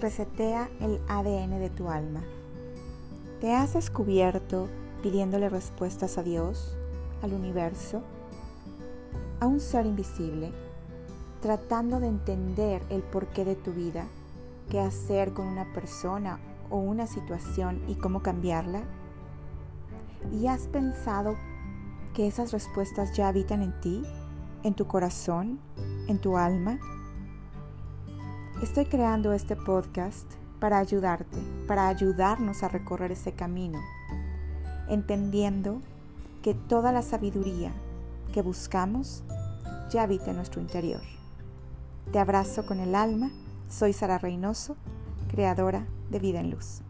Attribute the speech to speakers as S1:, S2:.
S1: resetea el ADN de tu alma. ¿Te has descubierto pidiéndole respuestas a Dios, al universo, a un ser invisible, tratando de entender el porqué de tu vida, qué hacer con una persona o una situación y cómo cambiarla? ¿Y has pensado que esas respuestas ya habitan en ti, en tu corazón, en tu alma? Estoy creando este podcast para ayudarte, para ayudarnos a recorrer ese camino, entendiendo que toda la sabiduría que buscamos ya habita en nuestro interior. Te abrazo con el alma, soy Sara Reynoso, creadora de Vida en Luz.